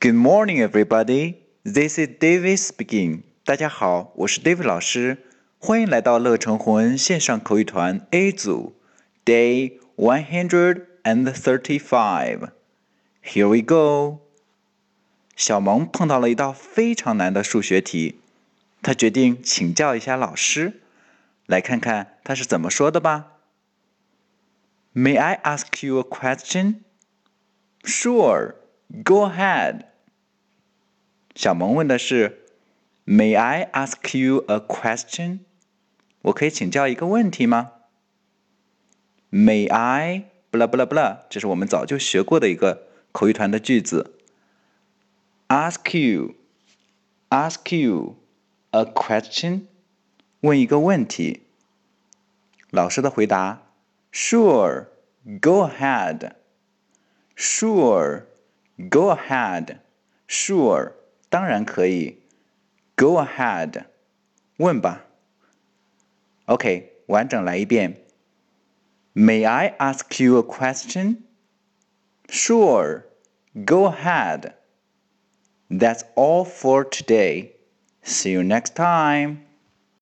Good morning, everybody. This is David speaking. 大家好，我是 David 老师，欢迎来到乐成红恩线上口语团 A 组，Day one hundred and thirty-five. Here we go. 小萌碰到了一道非常难的数学题，他决定请教一下老师，来看看他是怎么说的吧。May I ask you a question? Sure. Go ahead. 小萌问的是：“May I ask you a question？” 我可以请教一个问题吗？May I？不啦不啦不啦，这是我们早就学过的一个口语团的句子。Ask you，ask you a question，问一个问题。老师的回答：Sure，go ahead。Sure。 Go ahead. Sure，当然可以。Go ahead，问吧。OK，完整来一遍。May I ask you a question? Sure. Go ahead. That's all for today. See you next time.